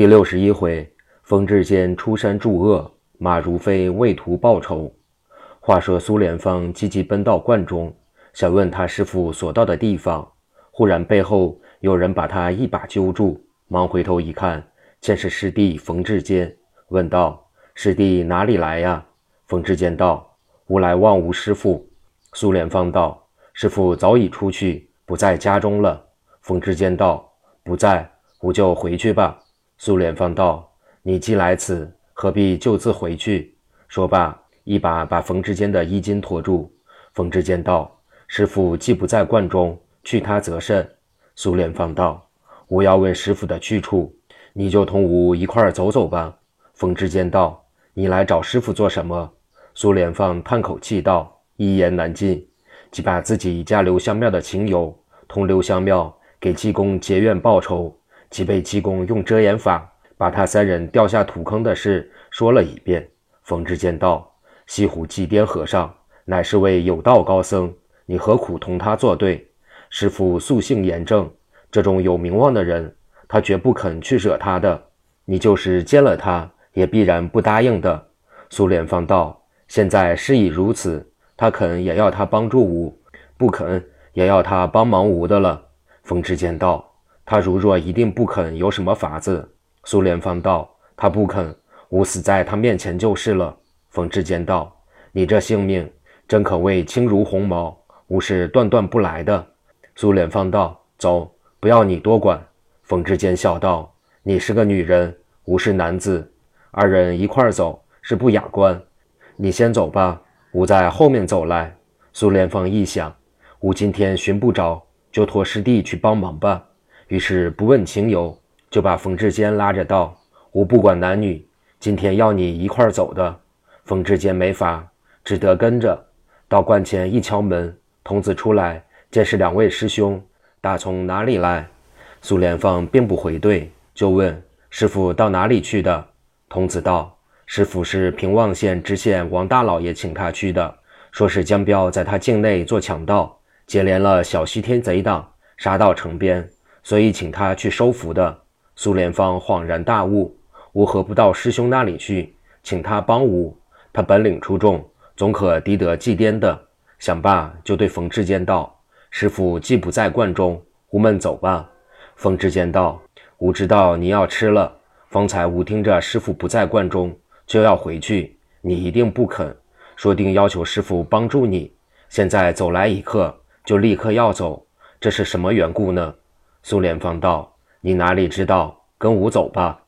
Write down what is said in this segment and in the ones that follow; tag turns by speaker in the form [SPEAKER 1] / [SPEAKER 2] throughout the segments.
[SPEAKER 1] 第六十一回，冯志坚出山助恶，马如飞为图报仇。话说苏连方急急奔到观中，想问他师傅所到的地方，忽然背后有人把他一把揪住，忙回头一看，见是师弟冯志坚，问道：“师弟哪里来呀？”冯志坚道：“吾来望吾师傅。”苏连方道：“师傅早已出去，不在家中了。”冯志坚道：“不在，吾就回去吧。”苏联放道：“你既来此，何必就自回去？”说罢，一把把冯志坚的衣襟拖住。冯志坚道：“师傅既不在观中，去他则甚。”苏联放道：“吾要问师傅的去处，你就同吾一块儿走走吧。”冯志坚道：“你来找师傅做什么？”苏联放叹口气道：“一言难尽，即把自己家留香庙的情由，同留香庙给济公结怨报仇。”即被济公用遮掩法把他三人掉下土坑的事说了一遍。冯志坚道：“西湖济癫和尚乃是位有道高僧，你何苦同他作对？师傅素性严正，这种有名望的人，他绝不肯去惹他的。你就是见了他，也必然不答应的。”苏连芳道：“现在事已如此，他肯也要他帮助吾，不肯也要他帮忙吾的了。”冯志坚道。他如若一定不肯，有什么法子？苏连芳道：“他不肯，吾死在他面前就是了。”冯志坚道：“你这性命真可谓轻如鸿毛，吾是断断不来的。”苏连芳道：“走，不要你多管。”冯志坚笑道：“你是个女人，吾是男子，二人一块走是不雅观。你先走吧，吾在后面走来。”苏连芳一想，吾今天寻不着，就托师弟去帮忙吧。于是不问情由，就把冯志坚拉着道：“我不管男女，今天要你一块走的。”冯志坚没法，只得跟着。到观前一敲门，童子出来，见是两位师兄，打从哪里来？苏连芳并不回对，就问师傅到哪里去的。童子道：“师傅是平望县知县王大老爷请他去的，说是江彪在他境内做强盗，结连了小西天贼党，杀到城边。”所以请他去收服的。苏连芳恍然大悟：吾何不到师兄那里去，请他帮吾？他本领出众，总可敌得祭颠的。想罢，就对冯志坚道：“师傅既不在观中，吾们走吧。”冯志坚道：“吾知道你要吃了。方才吾听着师傅不在观中，就要回去，你一定不肯，说定要求师傅帮助你。现在走来一刻，就立刻要走，这是什么缘故呢？”苏连芳道：“你哪里知道？跟吾走吧。”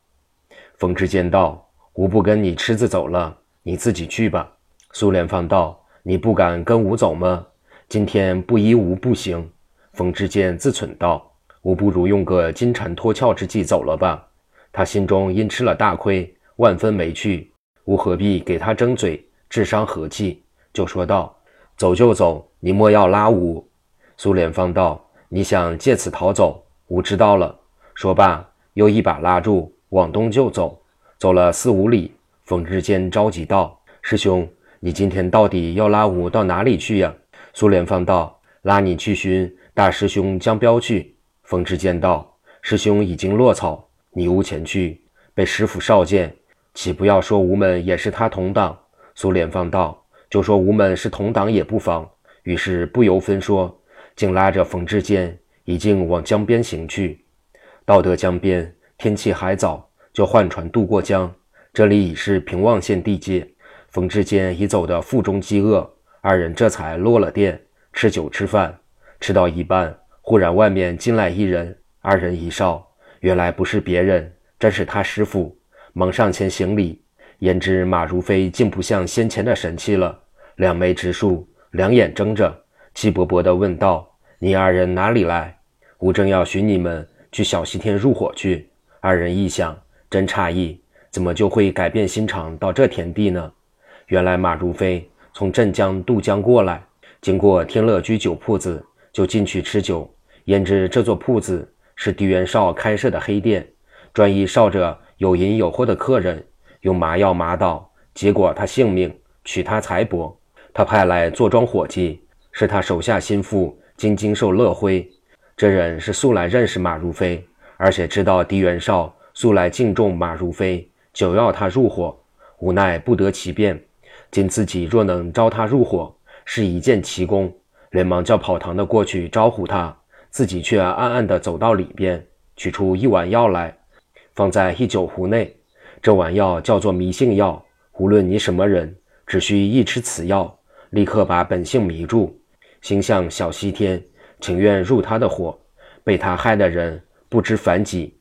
[SPEAKER 1] 冯志坚道：“吾不跟你痴子走了，你自己去吧。”苏连芳道：“你不敢跟吾走吗？今天不依吾不行。”冯志坚自忖道：“吾不如用个金蝉脱壳之计走了吧。”他心中因吃了大亏，万分没趣。吾何必给他争嘴，智伤和气？就说道：“走就走，你莫要拉吾。”苏连芳道。你想借此逃走？吾知道了。说罢，又一把拉住，往东就走。走了四五里，冯志坚着急道：“师兄，你今天到底要拉吾到哪里去呀？”苏连芳道：“拉你去寻大师兄江彪去。”冯志坚道：“师兄已经落草，你无前去，被师傅少见，岂不要说吾们也是他同党？”苏连芳道：“就说吾们是同党也不妨。”于是不由分说。竟拉着冯志坚，已经往江边行去。到得江边，天气还早，就换船渡过江。这里已是平望县地界。冯志坚已走得腹中饥饿，二人这才落了店，吃酒吃饭。吃到一半，忽然外面进来一人，二人一哨，原来不是别人，真是他师傅，忙上前行礼。焉知马如飞竟不像先前的神气了，两眉直竖，两眼睁着。气勃勃地问道：“你二人哪里来？吾正要寻你们去小西天入伙去。”二人一想，真诧异，怎么就会改变心肠到这田地呢？原来马如飞从镇江渡江过来，经过天乐居酒铺子，就进去吃酒。焉知这座铺子是狄元绍开设的黑店，专一烧着有银有货的客人，用麻药麻倒，结果他性命，取他财帛。他派来坐庄伙计。是他手下心腹今经受乐辉，这人是素来认识马如飞，而且知道狄元绍素来敬重马如飞，久要他入伙，无奈不得其便。今自己若能招他入伙，是一件奇功，连忙叫跑堂的过去招呼他，自己却暗暗地走到里边，取出一碗药来，放在一酒壶内。这碗药叫做迷性药，无论你什么人，只需一吃此药，立刻把本性迷住，心向小西天，情愿入他的伙。被他害的人不知反己。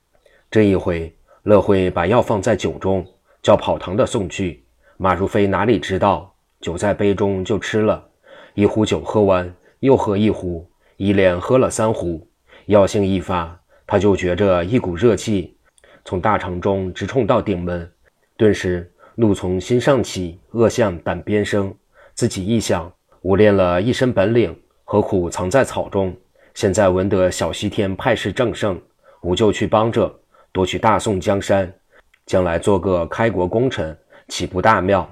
[SPEAKER 1] 这一回，乐慧把药放在酒中，叫跑堂的送去。马如飞哪里知道，酒在杯中就吃了一壶酒，喝完又喝一壶，一连喝了三壶。药性一发，他就觉着一股热气。从大肠中直冲到顶门，顿时怒从心上起，恶向胆边生。自己一想，我练了一身本领，何苦藏在草中？现在闻得小西天派势正盛，吾就去帮着夺取大宋江山，将来做个开国功臣，岂不大妙？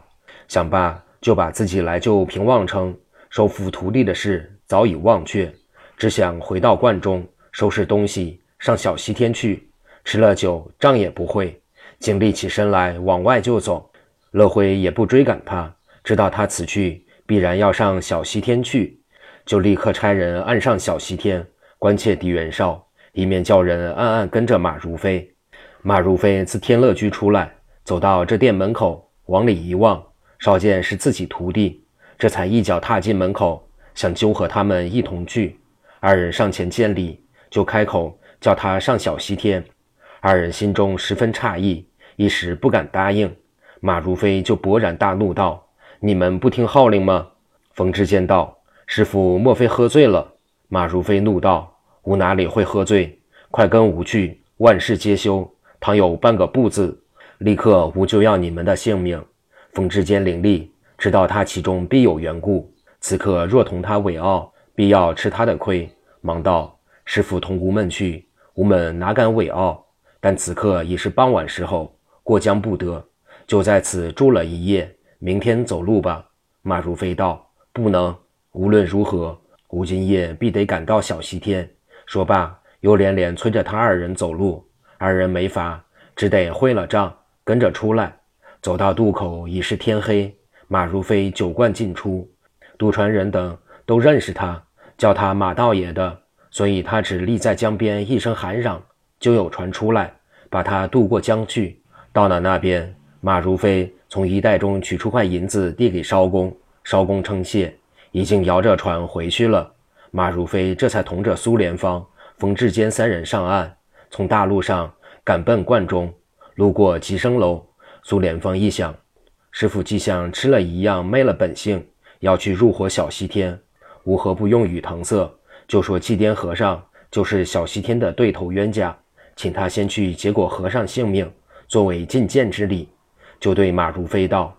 [SPEAKER 1] 想罢，就把自己来救平望城、收服徒弟的事早已忘却，只想回到观中收拾东西，上小西天去。吃了酒，账也不会。竟立起身来往外就走。乐辉也不追赶他，知道他此去必然要上小西天去，就立刻差人按上小西天，关切狄元绍，一面叫人暗暗跟着马如飞。马如飞自天乐居出来，走到这店门口，往里一望，少见是自己徒弟，这才一脚踏进门口，想揪和他们一同去。二人上前见礼，就开口叫他上小西天。二人心中十分诧异，一时不敢答应。马如飞就勃然大怒道：“你们不听号令吗？”冯志坚道：“师傅莫非喝醉了？”马如飞怒道：“吾哪里会喝醉？快跟吾去，万事皆休。倘有半个不字，立刻吾就要你们的性命。”冯志坚伶俐，知道他其中必有缘故。此刻若同他伪傲，必要吃他的亏。忙道：“师傅同吾们去，吾们哪敢伪傲？”但此刻已是傍晚时候，过江不得，就在此住了一夜。明天走路吧。马如飞道：“不能，无论如何，吾今夜必得赶到小西天。”说罢，又连连催着他二人走路。二人没法，只得会了账，跟着出来。走到渡口，已是天黑。马如飞酒灌尽出，渡船人等都认识他，叫他马道爷的，所以他只立在江边，一声喊嚷。就有船出来，把他渡过江去。到了那边，马如飞从衣袋中取出块银子，递给艄公。艄公称谢，已经摇着船回去了。马如飞这才同着苏连芳、冯志坚三人上岸，从大路上赶奔观中。路过吉生楼，苏连芳一想，师傅既像吃了一样昧了本性，要去入伙小西天，吾何不用语搪塞，就说祭奠和尚就是小西天的对头冤家。请他先去结果和尚性命，作为觐见之礼。就对马如飞道：“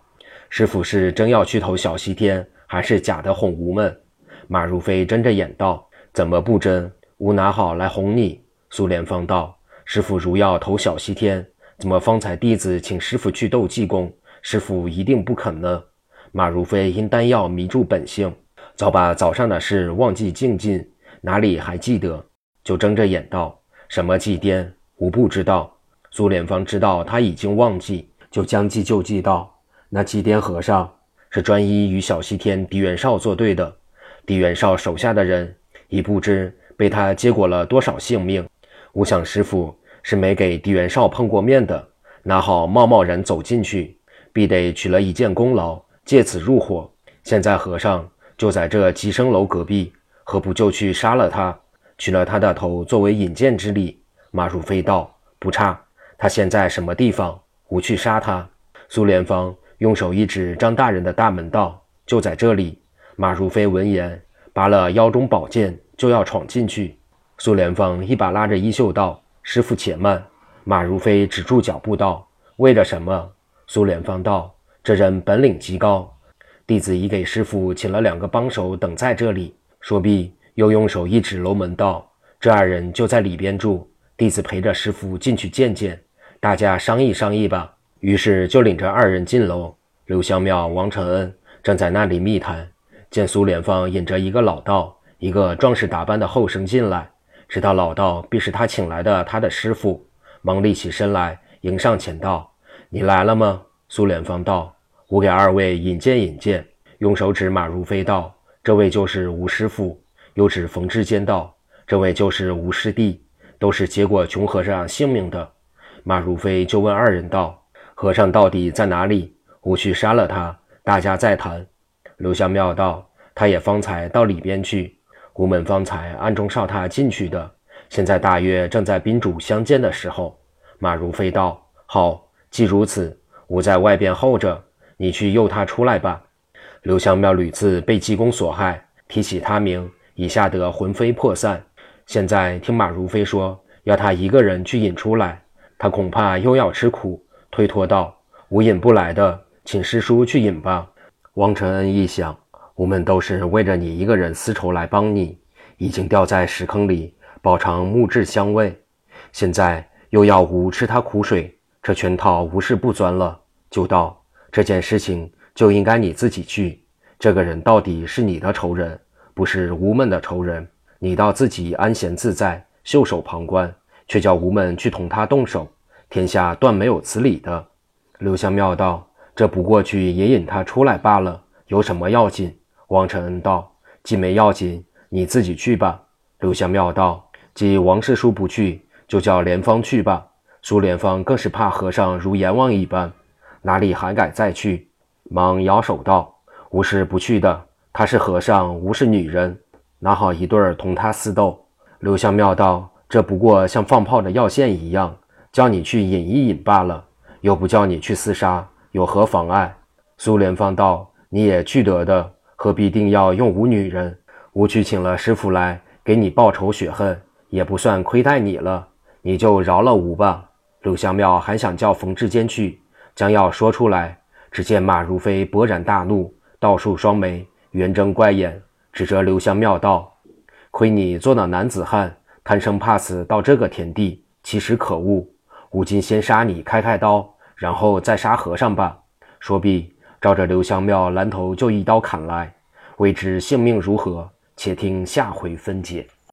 [SPEAKER 1] 师傅是真要去投小西天，还是假的哄吾们？”马如飞睁着眼道：“怎么不真？吾拿好来哄你？”苏连芳道：“师傅如要投小西天，怎么方才弟子请师傅去斗济公，师傅一定不肯呢？”马如飞因丹药迷住本性，早把早上的事忘记净尽，哪里还记得？就睁着眼道。什么祭奠？吾不知道。苏连芳知道他已经忘记，就将计就计道：“那祭奠和尚是专一与小西天狄元绍作对的。狄元绍手下的人已不知被他结果了多少性命。吾想师傅是没给狄元绍碰过面的，哪好贸贸然走进去？必得取了一件功劳，借此入伙。现在和尚就在这吉生楼隔壁，何不就去杀了他？”取了他的头作为引荐之礼，马如飞道：“不差。他现在什么地方？不去杀他。”苏连芳用手一指张大人的大门道：“就在这里。”马如飞闻言，拔了腰中宝剑，就要闯进去。苏连芳一把拉着衣袖道：“师傅且慢。”马如飞止住脚步道：“为了什么？”苏连芳道：“这人本领极高，弟子已给师傅请了两个帮手等在这里。”说毕。又用手一指楼门道：“这二人就在里边住，弟子陪着师傅进去见见，大家商议商议吧。”于是就领着二人进楼。刘香庙、王承恩正在那里密谈，见苏连芳引着一个老道、一个壮士打扮的后生进来，知道老道必是他请来的他的师傅，忙立起身来，迎上前道：“你来了吗？”苏莲方道：“我给二位引荐引荐。”用手指马如飞道：“这位就是吴师傅。”又指冯志坚道：“这位就是吴师弟，都是结果穷和尚性命的。”马如飞就问二人道：“和尚到底在哪里？我去杀了他，大家再谈。”刘香庙道：“他也方才到里边去，吴门方才暗中哨他进去的。现在大约正在宾主相见的时候。”马如飞道：“好，既如此，吾在外边候着，你去诱他出来吧。”刘香庙屡次被济公所害，提起他名，已吓得魂飞魄散。现在听马如飞说要他一个人去引出来，他恐怕又要吃苦，推脱道：“吾引不来的，请师叔去引吧。”汪承恩一想，吾们都是为着你一个人私仇来帮你，已经掉在石坑里，饱尝木质香味，现在又要吾吃他苦水，这圈套无事不钻了。就道这件事情就应该你自己去。这个人到底是你的仇人，不是吾们的仇人，你倒自己安闲自在，袖手旁观，却叫吴门去同他动手，天下断没有此理的。刘香庙道。这不过去引引他出来罢了，有什么要紧？王承恩道：“既没要紧，你自己去吧。”刘香庙道：“既王师叔不去，就叫莲芳去吧。”苏莲芳更是怕和尚如阎王一般，哪里还敢再去？忙摇手道：“吾是不去的。他是和尚，吾是女人，哪好一对儿同他私斗？”刘香庙道：“这不过像放炮的药线一样，叫你去引一引罢了，又不叫你去厮杀。”有何妨碍？苏莲芳道：“你也去得的，何必定要用吾女人？吾去请了师傅来给你报仇雪恨，也不算亏待你了。你就饶了吾吧。”柳香庙还想叫冯志坚去，将要说出来，只见马如飞勃然大怒，倒竖双眉，圆睁怪眼，指着刘香庙道：“亏你做那男子汉，贪生怕死到这个田地，其实可恶！吾今先杀你，开开刀。”然后再杀和尚吧。说毕，照着刘香庙拦头就一刀砍来，未知性命如何，且听下回分解。